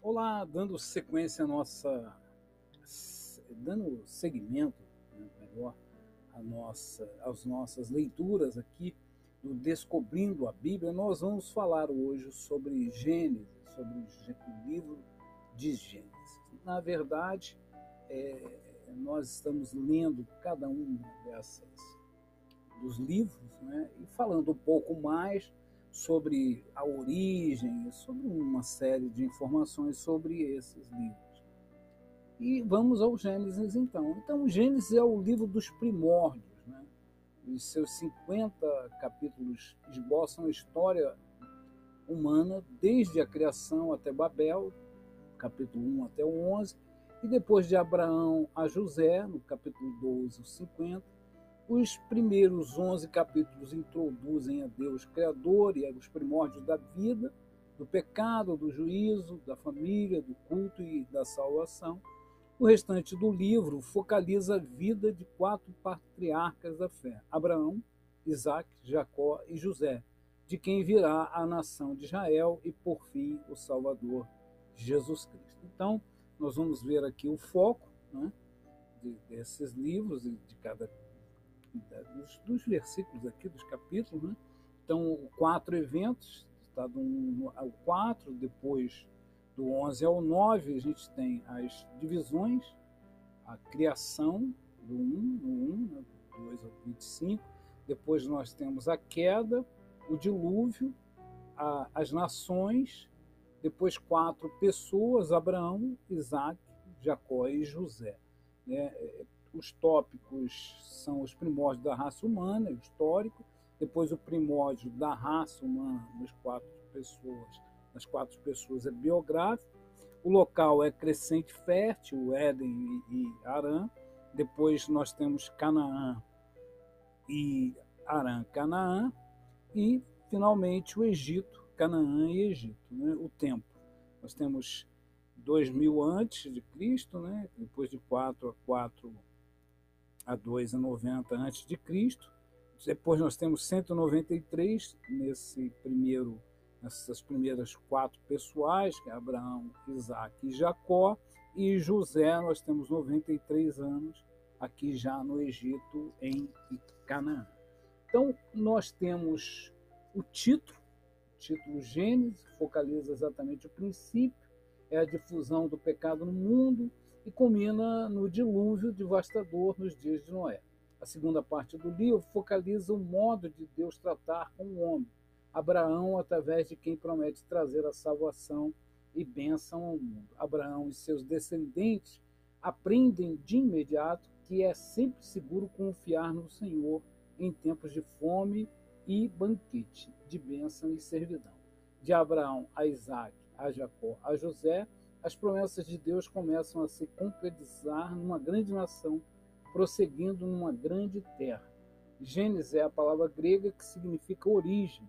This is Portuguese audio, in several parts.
Olá, dando sequência à nossa, dando seguimento, né, melhor, a nossa, às nossas leituras aqui do Descobrindo a Bíblia, nós vamos falar hoje sobre Gênesis, sobre o livro de Gênesis. Na verdade, é, nós estamos lendo cada uma dessas dos livros, né, e falando um pouco mais sobre a origem, sobre uma série de informações sobre esses livros. E vamos ao Gênesis então. Então, Gênesis é o livro dos primórdios. Né? Os seus 50 capítulos esboçam a história humana, desde a criação até Babel, capítulo 1 até o 11, e depois de Abraão a José, no capítulo 12 ao 50, os primeiros 11 capítulos introduzem a Deus Criador e os primórdios da vida, do pecado, do juízo, da família, do culto e da salvação. O restante do livro focaliza a vida de quatro patriarcas da fé: Abraão, Isaac, Jacó e José, de quem virá a nação de Israel e, por fim, o Salvador, Jesus Cristo. Então, nós vamos ver aqui o foco né, desses livros, de cada dos, dos, versículos aqui, dos capítulos, né? Então, quatro eventos, está do 1 ao 4, depois do 11 ao 9, a gente tem as divisões, a criação, do 1 no 1, né? 2 ao 25, depois nós temos a queda, o dilúvio, a, as nações, depois quatro pessoas, Abraão, Isaac, Jacó e José. Né? Os tópicos são os primórdios da raça humana, histórico, depois o primórdio da raça humana, das quatro pessoas, das quatro pessoas é biográfico, o local é crescente fértil, Éden e Arã, depois nós temos Canaã e Arã, Canaã, e finalmente o Egito, Canaã e Egito, né? o tempo. Nós temos 2000 antes de Cristo, né? depois de 4 a 4 a 2 a 90 antes de Cristo. Depois nós temos 193 nesse primeiro nessas primeiras quatro pessoais, que é Abraão, Isaac e Jacó, e José nós temos 93 anos aqui já no Egito em Canaã. Então nós temos o título, o título Gênesis, focaliza exatamente o princípio, é a difusão do pecado no mundo, e culmina no dilúvio devastador nos dias de Noé. A segunda parte do livro focaliza o modo de Deus tratar com o homem, Abraão, através de quem promete trazer a salvação e bênção ao mundo. Abraão e seus descendentes aprendem de imediato que é sempre seguro confiar no Senhor em tempos de fome e banquete, de bênção e servidão. De Abraão a Isaac, a Jacó, a José, as promessas de Deus começam a se concretizar numa grande nação, prosseguindo numa grande terra. Gênesis é a palavra grega que significa origem,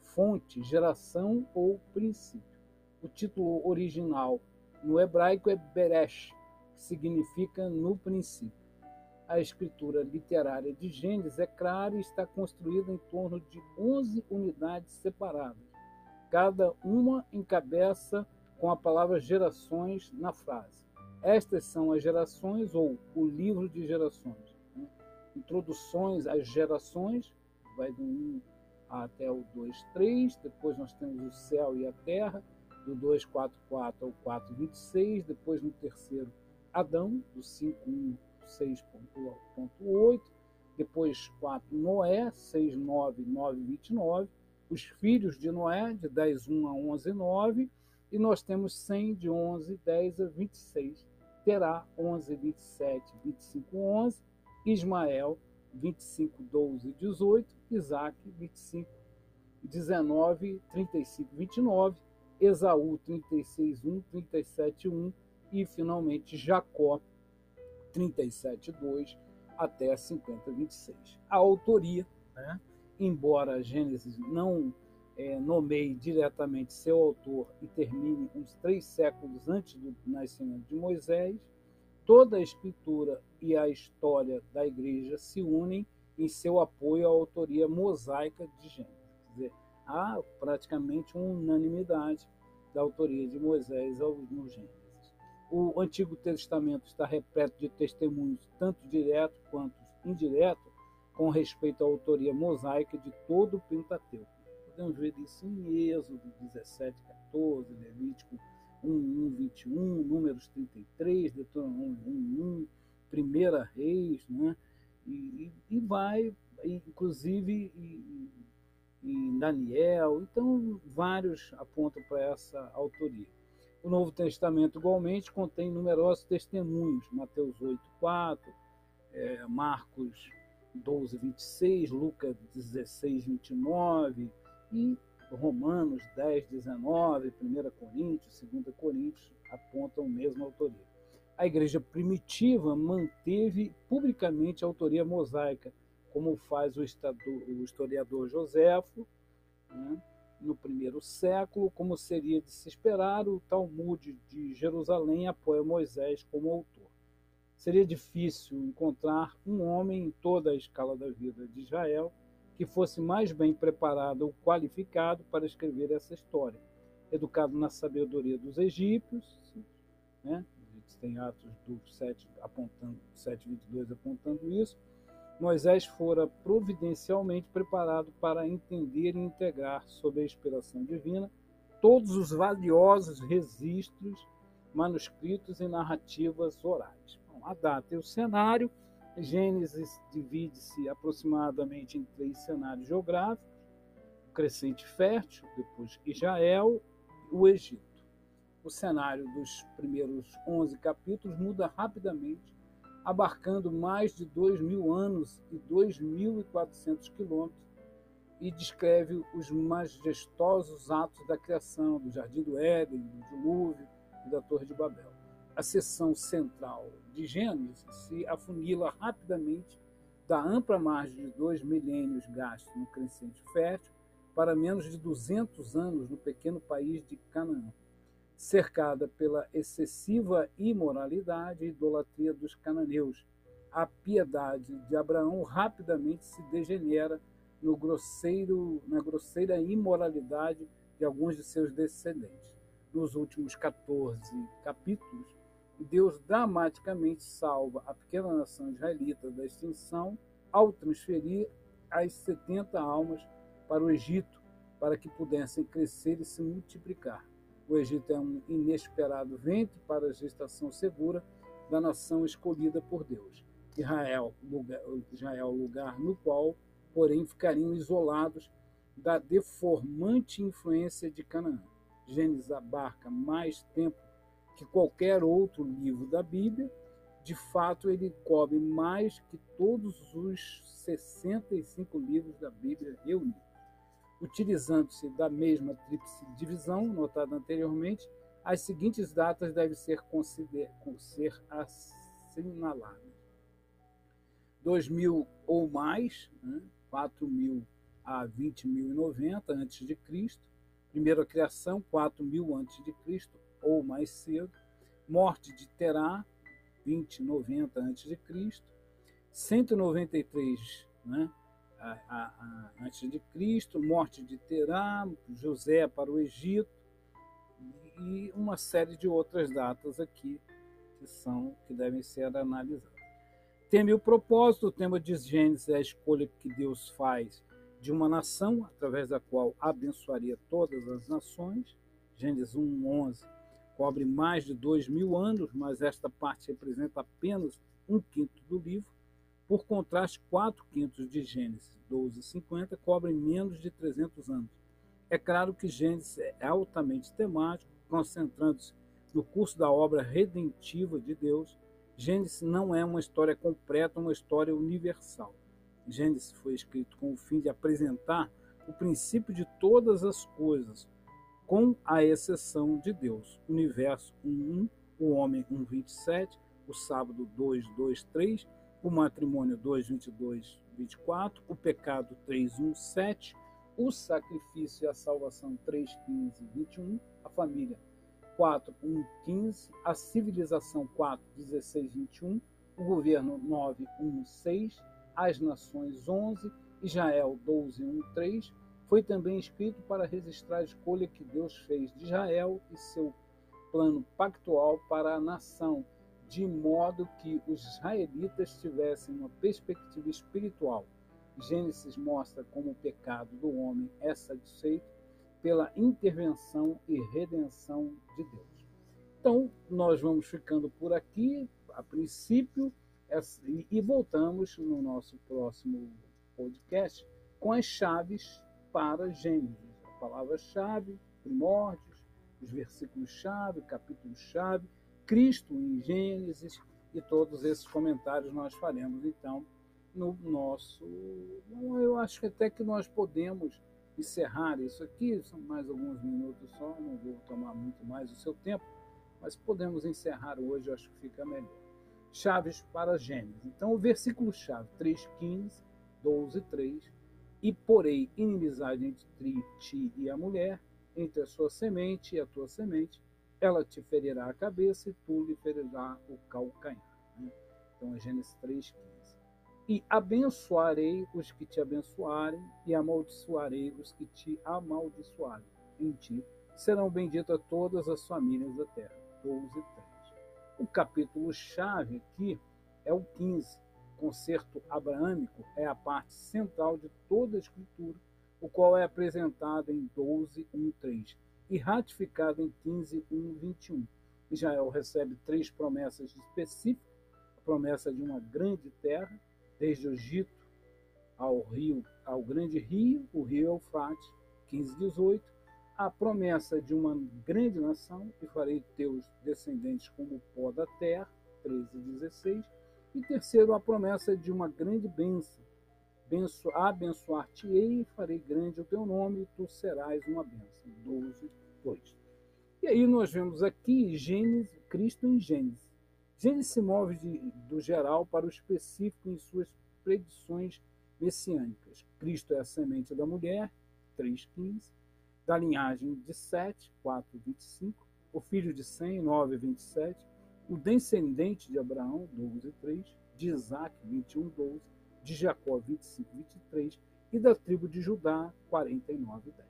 fonte, geração ou princípio. O título original no hebraico é Beresh, que significa no princípio. A escritura literária de Gênesis é clara e está construída em torno de 11 unidades separadas. Cada uma encabeça com a palavra gerações na frase. Estas são as gerações ou o livro de gerações. Né? Introduções às gerações, vai do 1 até o 2, 3. Depois nós temos o céu e a terra, do 2, 4, 4 ao 4, 26. Depois no terceiro, Adão, do 5, 1, 6.8. Depois 4, Noé, 6, 9, 9, 29. Os filhos de Noé, de 10, 1 a 11, 9 e nós temos 100 de 11, 10 a 26. Terá 11, 27, 25, 11. Ismael, 25, 12, 18. Isaac, 25, 19, 35, 29. Esaú, 36, 1, 37, 1. E, finalmente, Jacó, 37, 2 até 50, 26. A autoria, né? embora Gênesis não é, nomeie diretamente seu autor e termine uns três séculos antes do nascimento de Moisés, toda a escritura e a história da igreja se unem em seu apoio à autoria mosaica de Gênesis. Quer dizer, há praticamente uma unanimidade da autoria de Moisés no Gênesis. O Antigo Testamento está repleto de testemunhos, tanto diretos quanto indiretos, com respeito à autoria mosaica de todo o Pentateuco. Podemos ver isso em Êxodo 17, 14, Levítico 1, 1, 21, Números 33, Deuteronômio 1, 1, Primeira Reis, né? e, e, vai, inclusive em Daniel, então vários apontam para essa autoria. O Novo Testamento, igualmente, contém numerosos testemunhos, Mateus 8, 4, é, Marcos 12, 26, Lucas 16, 29 e Romanos 10, 19, 1 Coríntios, 2 Coríntios apontam a mesma autoria. A igreja primitiva manteve publicamente a autoria mosaica, como faz o historiador Joséfo, né, no primeiro século, como seria de se esperar, o Talmud de Jerusalém apoia Moisés como autor. Seria difícil encontrar um homem em toda a escala da vida de Israel que fosse mais bem preparado ou qualificado para escrever essa história. Educado na sabedoria dos egípcios, né? a gente tem Atos do 7 apontando, 7:22 apontando isso, Moisés fora providencialmente preparado para entender e integrar, sob a inspiração divina, todos os valiosos registros, manuscritos e narrativas orais. Bom, a data e o cenário. Gênesis divide-se aproximadamente em três cenários geográficos: o crescente fértil, depois Israel e o Egito. O cenário dos primeiros 11 capítulos muda rapidamente abarcando mais de dois mil anos e 2.400 quilômetros, e descreve os majestosos atos da criação, do Jardim do Éden, do Dilúvio e da Torre de Babel. A seção central de Gênesis se afunila rapidamente da ampla margem de dois milênios gastos no crescente fértil para menos de 200 anos no pequeno país de Canaã cercada pela excessiva imoralidade e idolatria dos cananeus. A piedade de Abraão rapidamente se degenera no grosseiro, na grosseira imoralidade de alguns de seus descendentes. Nos últimos 14 capítulos, Deus dramaticamente salva a pequena nação israelita da extinção ao transferir as 70 almas para o Egito, para que pudessem crescer e se multiplicar. O Egito é um inesperado ventre para a gestação segura da nação escolhida por Deus. Israel, lugar, Israel, lugar no qual, porém, ficariam isolados da deformante influência de Canaã. Gênesis abarca mais tempo que qualquer outro livro da Bíblia. De fato, ele cobre mais que todos os 65 livros da Bíblia reunidos utilizando-se da mesma tríplice divisão notada anteriormente, as seguintes datas devem ser, ser assinaladas. 2000 ou mais, né? 4.000 a 20.090 a.C., primeira criação, 4.000 a.C. ou mais cedo, morte de Terá, 2090 a.C., 193 né? a, antes de Cristo, morte de Terá, José para o Egito e uma série de outras datas aqui que são que devem ser analisadas. Tema e o propósito, o tema de Gênesis é a escolha que Deus faz de uma nação através da qual abençoaria todas as nações. Gênesis 1:11 cobre mais de dois mil anos, mas esta parte representa apenas um quinto do livro. Por contraste, 4 quintos de Gênesis 1250 cobrem menos de 300 anos. É claro que Gênesis é altamente temático, concentrando-se no curso da obra redentiva de Deus. Gênesis não é uma história completa, uma história universal. Gênesis foi escrito com o fim de apresentar o princípio de todas as coisas, com a exceção de Deus. Universo 1.1, o homem 1.27, o sábado 2.2.3 o matrimônio 2, 22, 24, o pecado 3, 1, 7, o sacrifício e a salvação 3, 15, 21, a família 4, 1, 15, a civilização 4, 16, 21, o governo 9, 1, 6, as nações 11, Israel 12, 1, 3, foi também escrito para registrar a escolha que Deus fez de Israel e seu plano pactual para a nação, de modo que os israelitas tivessem uma perspectiva espiritual. Gênesis mostra como o pecado do homem é satisfeito pela intervenção e redenção de Deus. Então, nós vamos ficando por aqui, a princípio, e voltamos no nosso próximo podcast com as chaves para Gênesis. A palavra-chave, primórdios, os versículos-chave, capítulo-chave, Cristo em Gênesis e todos esses comentários nós faremos então no nosso. Eu acho que até que nós podemos encerrar isso aqui, são mais alguns minutos só, não vou tomar muito mais o seu tempo, mas podemos encerrar hoje, acho que fica melhor. Chaves para Gênesis. Então, o versículo-chave 3,15, 12, 3 e porei inimizade entre ti e a mulher, entre a sua semente e a tua semente, ela te ferirá a cabeça e tu lhe ferirá o calcanhar. Né? Então é Gênesis 3,15. E abençoarei os que te abençoarem, e amaldiçoarei os que te amaldiçoarem. Em ti serão benditas todas as famílias da terra. 12, 3. O capítulo chave aqui é o 15 concerto abraâmico é a parte central de toda a Escritura, o qual é apresentado em 12, 1, 3 e ratificado em 15, 1, 21. Israel recebe três promessas específicas: a promessa de uma grande terra, desde o Egito ao rio, ao grande rio, o rio Eufrates, 15, 18, a promessa de uma grande nação, e farei teus descendentes como o pó da terra, 13, 16, e terceiro, a promessa de uma grande bênção. Benço, Abençoar-te-ei farei grande o teu nome, e tu serás uma bênção. 12, 2. E aí nós vemos aqui Gênesis, Cristo em Gênesis. Gênesis se move de, do geral para o específico em suas predições messiânicas. Cristo é a semente da mulher, 3,15, da linhagem de 7, 4,25, o filho de Sem, 9,27, o descendente de Abraão, 12, 3, de Isaac, 21, 12, de Jacó, 25, 23, e da tribo de Judá, 49, 10.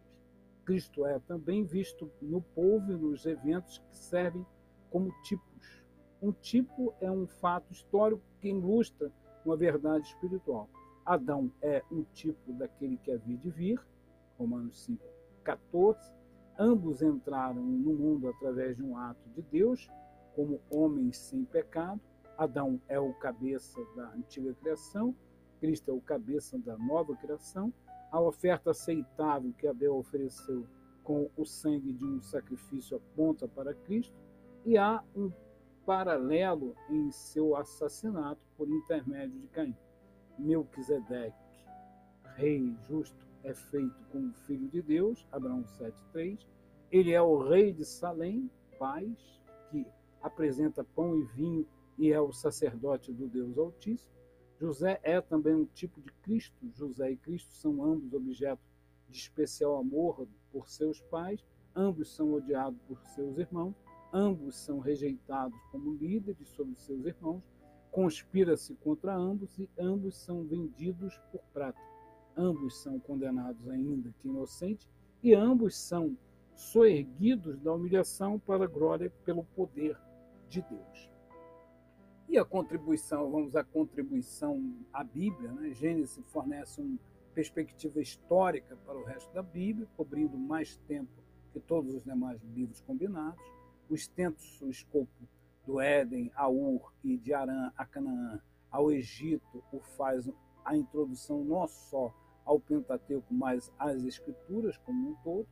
Cristo é também visto no povo e nos eventos que servem como tipos. Um tipo é um fato histórico que ilustra uma verdade espiritual. Adão é um tipo daquele que havia de vir, Romanos 5, 14. Ambos entraram no mundo através de um ato de Deus, como homens sem pecado. Adão é o cabeça da antiga criação, Cristo é o cabeça da nova criação. A oferta aceitável que Abel ofereceu com o sangue de um sacrifício aponta para Cristo, e há um paralelo em seu assassinato por intermédio de Caim. Melquisedeque, rei justo, é feito como filho de Deus, Abraão 7,3. Ele é o rei de Salém, paz, que apresenta pão e vinho e é o sacerdote do Deus Altíssimo. José é também um tipo de Cristo. José e Cristo são ambos objetos de especial amor por seus pais, ambos são odiados por seus irmãos, ambos são rejeitados como líderes sobre seus irmãos, conspira-se contra ambos e ambos são vendidos por prata. Ambos são condenados ainda que inocentes e ambos são soerguidos da humilhação para a glória pelo poder de Deus. E a contribuição, vamos à contribuição à Bíblia, né? Gênesis fornece uma perspectiva histórica para o resto da Bíblia, cobrindo mais tempo que todos os demais livros combinados. O extenso escopo do Éden a Ur e de Arã a Canaã ao Egito o faz a introdução não só ao Pentateuco, mas às Escrituras como um todo.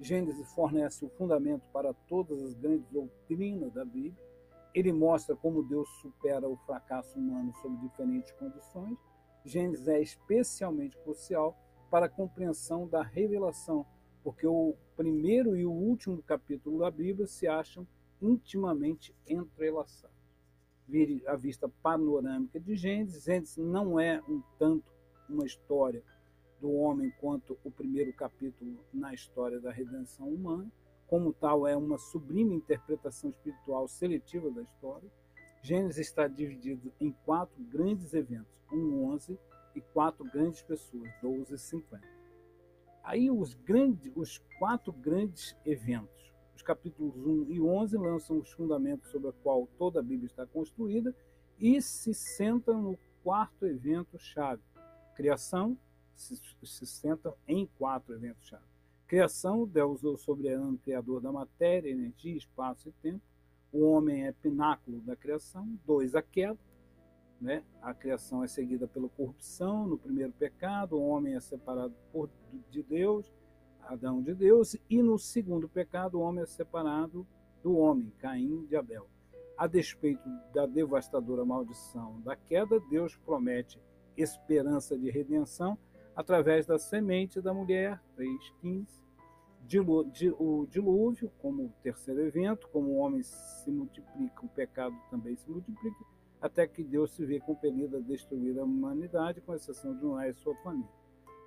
Gênesis fornece o fundamento para todas as grandes doutrinas da Bíblia ele mostra como Deus supera o fracasso humano sob diferentes condições. Gênesis é especialmente crucial para a compreensão da revelação, porque o primeiro e o último capítulo da Bíblia se acham intimamente entrelaçados. A vista panorâmica de Gênesis, Gênesis não é um tanto uma história do homem quanto o primeiro capítulo na história da redenção humana, como tal, é uma sublime interpretação espiritual seletiva da história. Gênesis está dividido em quatro grandes eventos, um 11 e quatro grandes pessoas, 12 e 50. Aí os, grandes, os quatro grandes eventos. Os capítulos 1 e 11 lançam os fundamentos sobre o qual toda a Bíblia está construída e se sentam no quarto evento-chave. Criação se, se senta em quatro eventos-chave. Criação, Deus é o soberano criador da matéria, energia, espaço e tempo. O homem é pináculo da criação. Dois, a queda. Né? A criação é seguida pela corrupção, no primeiro pecado, o homem é separado por, de Deus, Adão de Deus, e no segundo pecado, o homem é separado do homem, Caim de Abel. A despeito da devastadora maldição da queda, Deus promete esperança de redenção através da semente da mulher, 3,15. O dilúvio, como terceiro evento, como o homem se multiplica, o pecado também se multiplica até que Deus se vê compelido a destruir a humanidade, com exceção de Noé e sua família.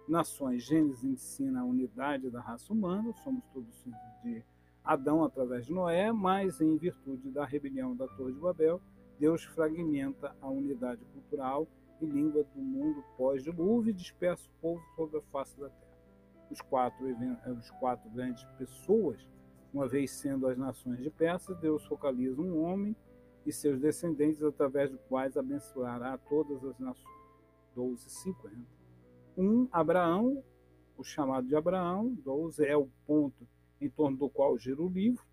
Nações, Gênesis ensina a unidade da raça humana, somos todos filhos de Adão através de Noé, mas em virtude da rebelião da Torre de Babel, Deus fragmenta a unidade cultural e língua do mundo pós-dilúvio e dispersa o povo sobre a face da terra. Os quatro, os quatro grandes pessoas, uma vez sendo as nações de Persa, Deus focaliza um homem e seus descendentes, através do quais abençoará todas as nações. 12,50. Um, Abraão, o chamado de Abraão, 12 é o ponto em torno do qual gira o livro.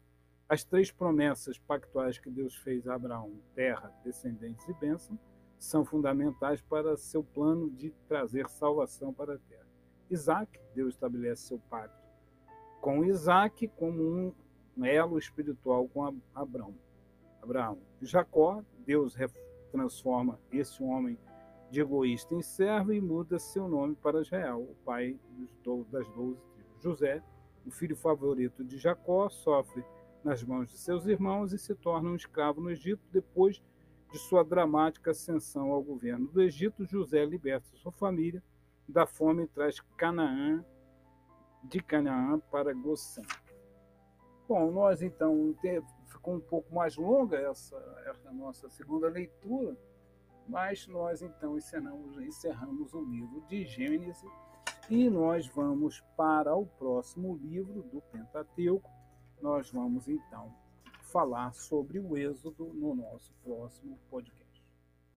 As três promessas pactuais que Deus fez a Abraão, terra, descendentes e bênção, são fundamentais para seu plano de trazer salvação para a terra. Isaac, Deus estabelece seu pacto com Isaac como um elo espiritual com Abraão. Abraão. Jacó, Deus transforma esse homem de egoísta em servo e muda seu nome para Israel, o pai das doze tribos. José, o filho favorito de Jacó, sofre nas mãos de seus irmãos e se torna um escravo no Egito depois de sua dramática ascensão ao governo do Egito. José liberta sua família da fome e traz Canaã de Canaã para Gosém. Bom, nós então ficou um pouco mais longa essa, essa nossa segunda leitura, mas nós então encerramos, encerramos o livro de Gênesis e nós vamos para o próximo livro do Pentateuco. Nós vamos então falar sobre o Êxodo no nosso próximo podcast.